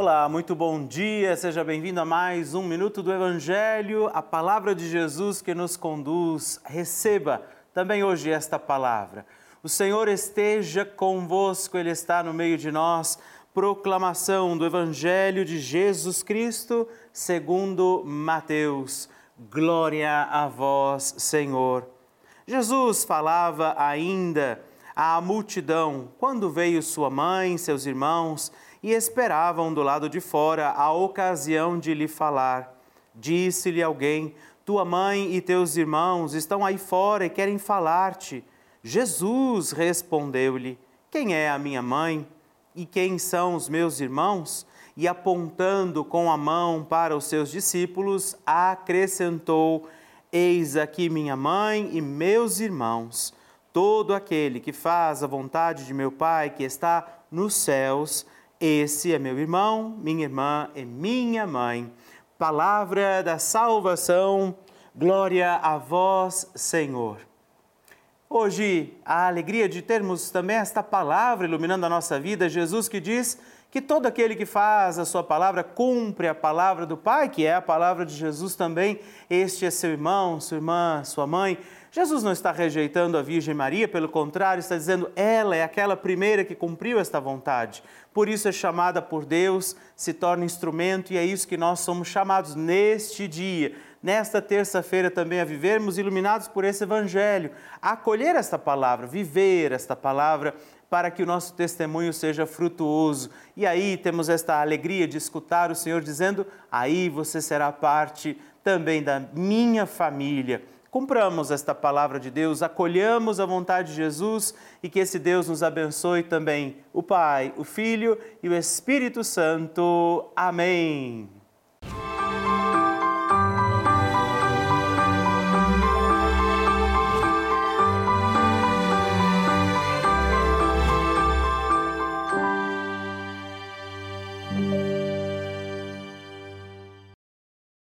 Olá, muito bom dia, seja bem-vindo a mais um Minuto do Evangelho, a palavra de Jesus que nos conduz. Receba também hoje esta palavra. O Senhor esteja convosco, Ele está no meio de nós. Proclamação do Evangelho de Jesus Cristo, segundo Mateus. Glória a vós, Senhor. Jesus falava ainda à multidão quando veio sua mãe, seus irmãos e esperavam do lado de fora a ocasião de lhe falar. Disse-lhe alguém: Tua mãe e teus irmãos estão aí fora e querem falar-te. Jesus respondeu-lhe: Quem é a minha mãe e quem são os meus irmãos? E apontando com a mão para os seus discípulos, acrescentou: Eis aqui minha mãe e meus irmãos. Todo aquele que faz a vontade de meu Pai que está nos céus, esse é meu irmão, minha irmã e minha mãe. Palavra da salvação, glória a vós, Senhor. Hoje, a alegria de termos também esta palavra iluminando a nossa vida, Jesus que diz que todo aquele que faz a sua palavra cumpre a palavra do Pai, que é a palavra de Jesus também. Este é seu irmão, sua irmã, sua mãe. Jesus não está rejeitando a Virgem Maria, pelo contrário, está dizendo ela é aquela primeira que cumpriu esta vontade. Por isso é chamada por Deus, se torna instrumento e é isso que nós somos chamados neste dia, nesta terça-feira também a vivermos iluminados por esse evangelho, a acolher esta palavra, viver esta palavra para que o nosso testemunho seja frutuoso. E aí temos esta alegria de escutar o Senhor dizendo: aí você será parte também da minha família Cumpramos esta palavra de Deus, acolhamos a vontade de Jesus e que esse Deus nos abençoe também, o Pai, o Filho e o Espírito Santo. Amém.